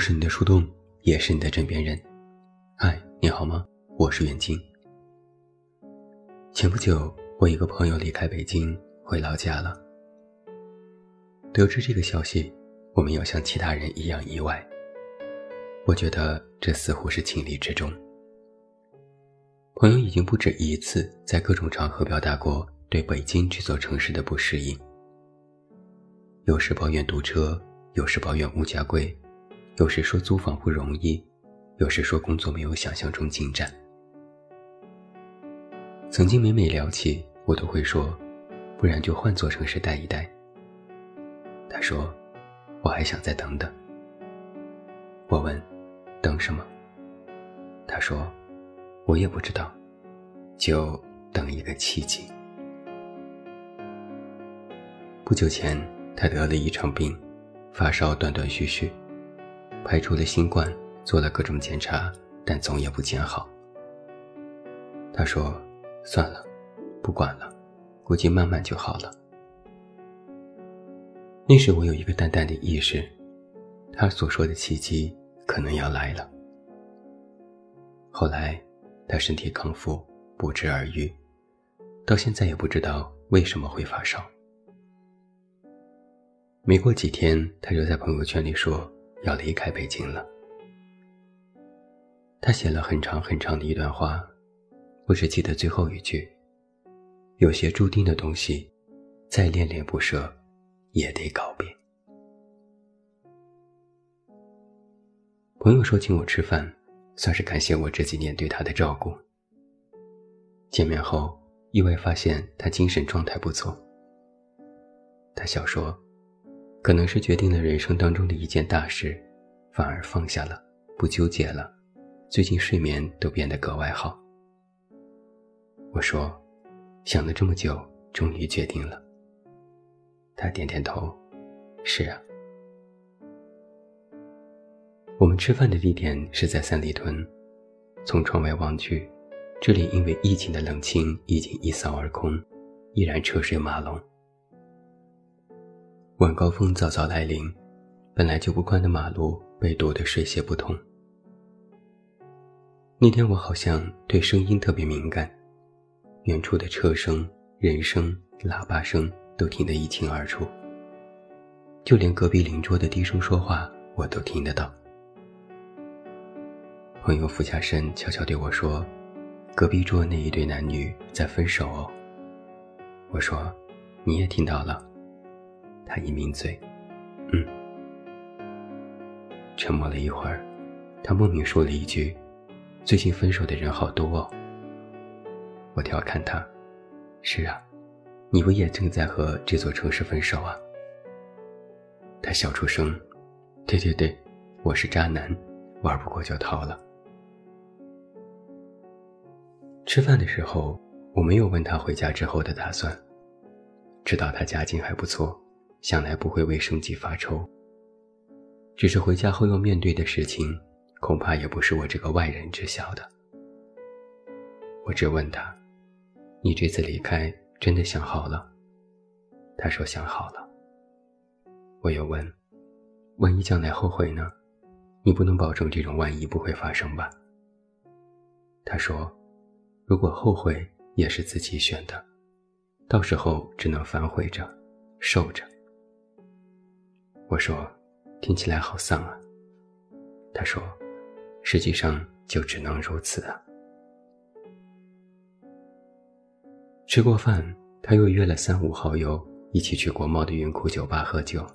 是你的树洞，也是你的枕边人。嗨，你好吗？我是远近。前不久，我一个朋友离开北京回老家了。得知这个消息，我没有像其他人一样意外。我觉得这似乎是情理之中。朋友已经不止一次在各种场合表达过对北京这座城市的不适应，有时抱怨堵车，有时抱怨物价贵。有时说租房不容易，有时说工作没有想象中进展。曾经每每聊起，我都会说，不然就换座城市待一待。他说，我还想再等等。我问，等什么？他说，我也不知道，就等一个契机。不久前，他得了一场病，发烧断断续续。排除了新冠，做了各种检查，但总也不见好。他说：“算了，不管了，估计慢慢就好了。”那时我有一个淡淡的意识，他所说的奇迹可能要来了。后来，他身体康复，不治而愈，到现在也不知道为什么会发烧。没过几天，他就在朋友圈里说。要离开北京了。他写了很长很长的一段话，我只记得最后一句：“有些注定的东西，再恋恋不舍，也得告别。”朋友说请我吃饭，算是感谢我这几年对他的照顾。见面后，意外发现他精神状态不错。他笑说。可能是决定了人生当中的一件大事，反而放下了，不纠结了。最近睡眠都变得格外好。我说，想了这么久，终于决定了。他点点头，是啊。我们吃饭的地点是在三里屯，从窗外望去，这里因为疫情的冷清已经一扫而空，依然车水马龙。晚高峰早早来临，本来就不宽的马路被堵得水泄不通。那天我好像对声音特别敏感，远处的车声、人声、喇叭声都听得一清二楚，就连隔壁邻桌的低声说话我都听得到。朋友俯下身悄悄对我说：“隔壁桌那一对男女在分手哦。”我说：“你也听到了。”他一抿嘴，嗯。沉默了一会儿，他莫名说了一句：“最近分手的人好多哦。”我调侃他：“是啊，你不也正在和这座城市分手啊？”他笑出声：“对对对，我是渣男，玩不过就逃了。”吃饭的时候，我没有问他回家之后的打算，知道他家境还不错。想来不会为生计发愁，只是回家后要面对的事情，恐怕也不是我这个外人知晓的。我只问他：“你这次离开真的想好了？”他说：“想好了。”我又问：“万一将来后悔呢？你不能保证这种万一不会发生吧？”他说：“如果后悔也是自己选的，到时候只能反悔着，受着。”我说：“听起来好丧啊。”他说：“实际上就只能如此啊。”吃过饭，他又约了三五好友一起去国贸的云库酒吧喝酒。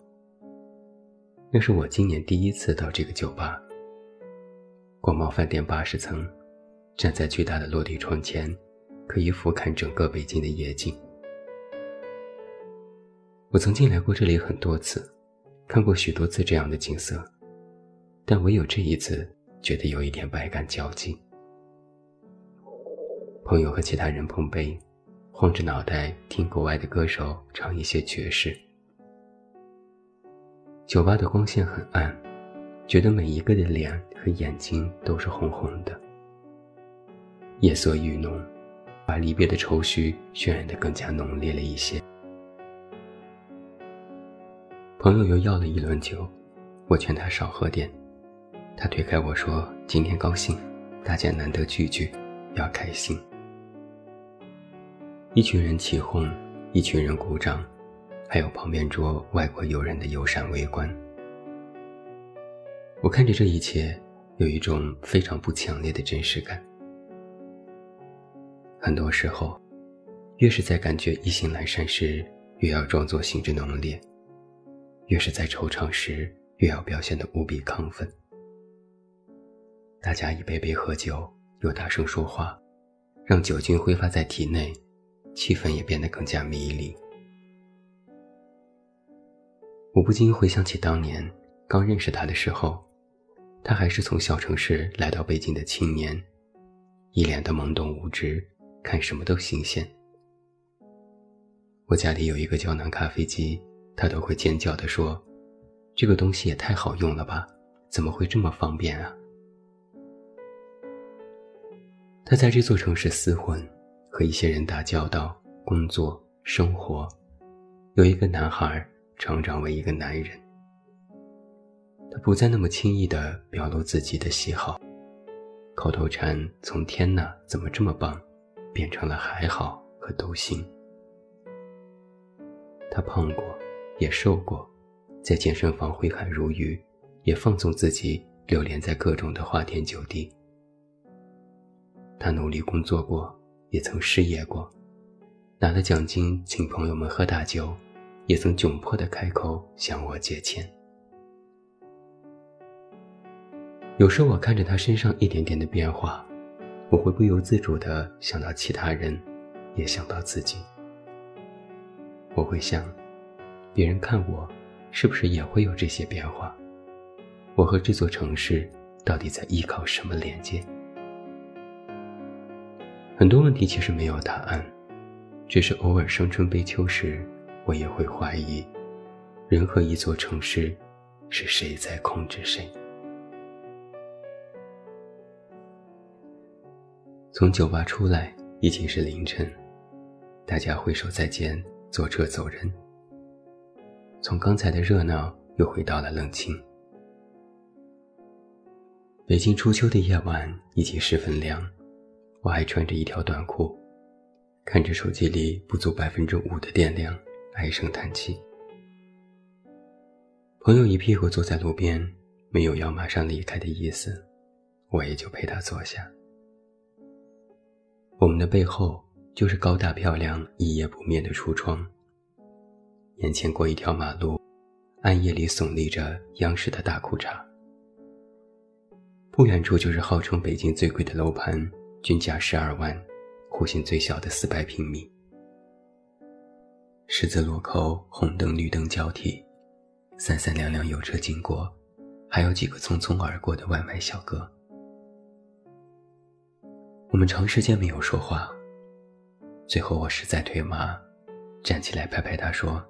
那是我今年第一次到这个酒吧。国贸饭店八十层，站在巨大的落地窗前，可以俯瞰整个北京的夜景。我曾经来过这里很多次。看过许多次这样的景色，但唯有这一次觉得有一点百感交集。朋友和其他人碰杯，晃着脑袋听国外的歌手唱一些爵士。酒吧的光线很暗，觉得每一个的脸和眼睛都是红红的。夜色愈浓，把离别的愁绪渲染得更加浓烈了一些。朋友又要了一轮酒，我劝他少喝点，他推开我说：“今天高兴，大家难得聚聚，要开心。”一群人起哄，一群人鼓掌，还有旁边桌外国友人的友善围观。我看着这一切，有一种非常不强烈的真实感。很多时候，越是在感觉意兴阑珊时，越要装作兴致浓烈；越是在惆怅时，越要表现得无比亢奋。大家一杯杯喝酒，又大声说话，让酒精挥发在体内，气氛也变得更加迷离。我不禁回想起当年刚认识他的时候，他还是从小城市来到北京的青年，一脸的懵懂无知，看什么都新鲜。我家里有一个胶囊咖啡机，他都会尖叫地说：“这个东西也太好用了吧？怎么会这么方便啊？”他在这座城市厮混，和一些人打交道、工作、生活，有一个男孩成长为一个男人。他不再那么轻易地表露自己的喜好，口头禅从“天哪，怎么这么棒”，变成了“还好”和“都行”。他胖过，也瘦过，在健身房挥汗如雨，也放纵自己，流连在各种的花天酒地。他努力工作过，也曾失业过，拿了奖金请朋友们喝大酒，也曾窘迫的开口向我借钱。有时我看着他身上一点点的变化，我会不由自主的想到其他人，也想到自己。我会想，别人看我，是不是也会有这些变化？我和这座城市到底在依靠什么连接？很多问题其实没有答案，只是偶尔伤春悲秋时，我也会怀疑，人和一座城市，是谁在控制谁？从酒吧出来已经是凌晨，大家挥手再见，坐车走人。从刚才的热闹又回到了冷清。北京初秋的夜晚已经十分凉。我还穿着一条短裤，看着手机里不足百分之五的电量，唉声叹气。朋友一屁股坐在路边，没有要马上离开的意思，我也就陪他坐下。我们的背后就是高大漂亮、一夜不灭的橱窗，眼前过一条马路，暗夜里耸立着央视的大裤衩，不远处就是号称北京最贵的楼盘。均价十二万，户型最小的四百平米。十字路口红灯绿灯交替，三三两两有车经过，还有几个匆匆而过的外卖小哥。我们长时间没有说话，最后我实在腿麻，站起来拍拍他说：“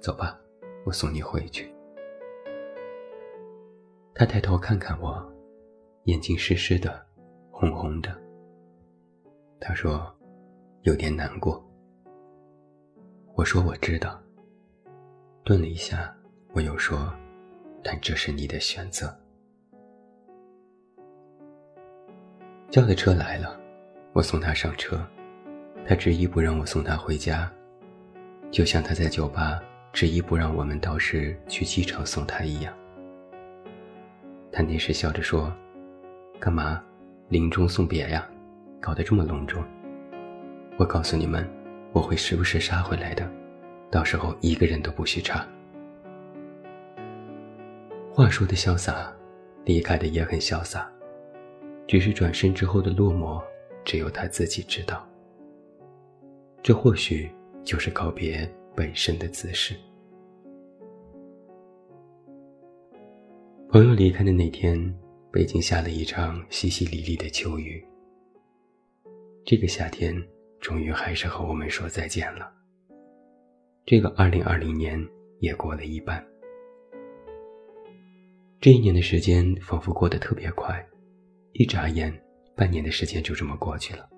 走吧，我送你回去。”他抬头看看我，眼睛湿湿的，红红的。他说：“有点难过。”我说：“我知道。”顿了一下，我又说：“但这是你的选择。”叫的车来了，我送他上车，他执意不让我送他回家，就像他在酒吧执意不让我们到时去机场送他一样。他那时笑着说：“干嘛，临终送别呀？”搞得这么隆重，我告诉你们，我会时不时杀回来的，到时候一个人都不许差。话说的潇洒，离开的也很潇洒，只是转身之后的落寞，只有他自己知道。这或许就是告别本身的姿势。朋友离开的那天，北京下了一场淅淅沥沥的秋雨。这个夏天终于还是和我们说再见了。这个二零二零年也过了一半。这一年的时间仿佛过得特别快，一眨眼，半年的时间就这么过去了。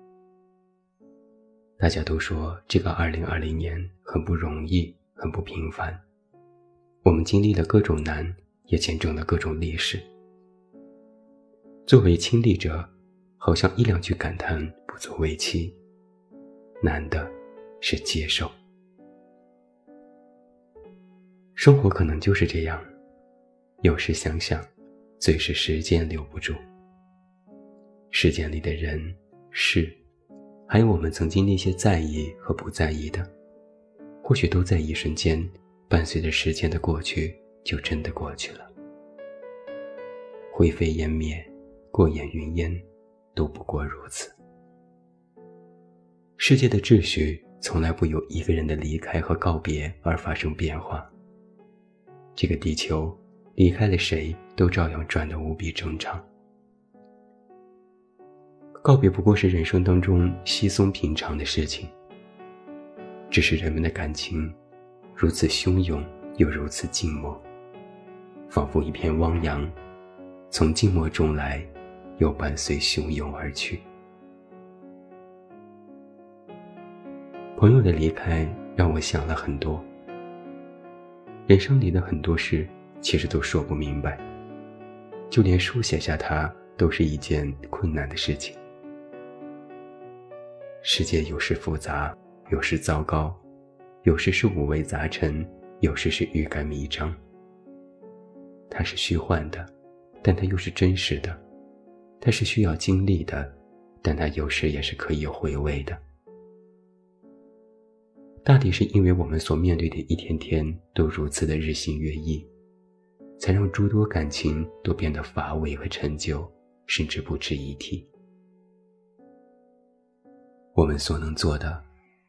大家都说这个二零二零年很不容易，很不平凡。我们经历了各种难，也见证了各种历史。作为亲历者，好像一两句感叹不足为奇。难的是接受。生活可能就是这样，有时想想，最是时间留不住。时间里的人、事，还有我们曾经那些在意和不在意的，或许都在一瞬间，伴随着时间的过去，就真的过去了。灰飞烟灭，过眼云烟，都不过如此。世界的秩序从来不由一个人的离开和告别而发生变化。这个地球离开了谁，都照样转得无比正常。告别不过是人生当中稀松平常的事情，只是人们的感情如此汹涌，又如此静默，仿佛一片汪洋，从静默中来，又伴随汹涌而去。朋友的离开让我想了很多，人生里的很多事其实都说不明白，就连书写下它都是一件困难的事情。世界有时复杂，有时糟糕，有时是五味杂陈，有时是欲盖弥彰。它是虚幻的，但它又是真实的；它是需要经历的，但它有时也是可以回味的。大抵是因为我们所面对的一天天都如此的日新月异，才让诸多感情都变得乏味和陈旧，甚至不值一提。我们所能做的，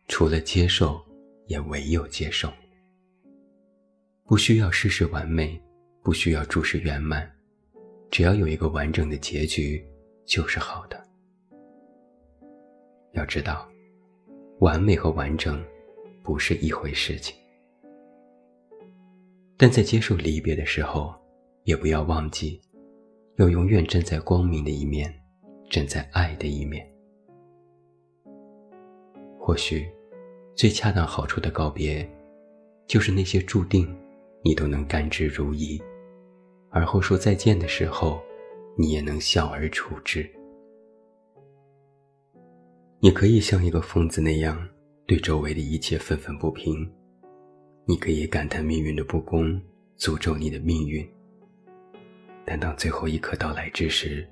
除了接受，也唯有接受。不需要事事完美，不需要诸事圆满，只要有一个完整的结局，就是好的。要知道，完美和完整，不是一回事情。但在接受离别的时候，也不要忘记，要永远站在光明的一面，站在爱的一面。或许，最恰当好处的告别，就是那些注定你都能甘之如饴，而后说再见的时候，你也能笑而处之。你可以像一个疯子那样对周围的一切愤愤不平，你可以感叹命运的不公，诅咒你的命运。但当最后一刻到来之时，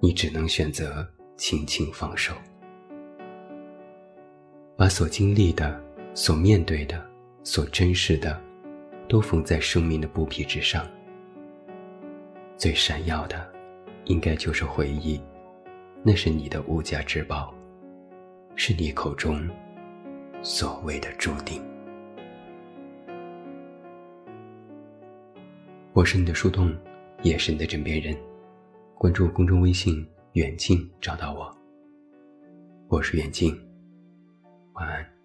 你只能选择轻轻放手。把所经历的、所面对的、所珍视的，都缝在生命的布匹之上。最闪耀的，应该就是回忆，那是你的无价之宝，是你口中所谓的注定。我是你的树洞，也是你的枕边人。关注公众微信“远近”，找到我。我是远近。晚安。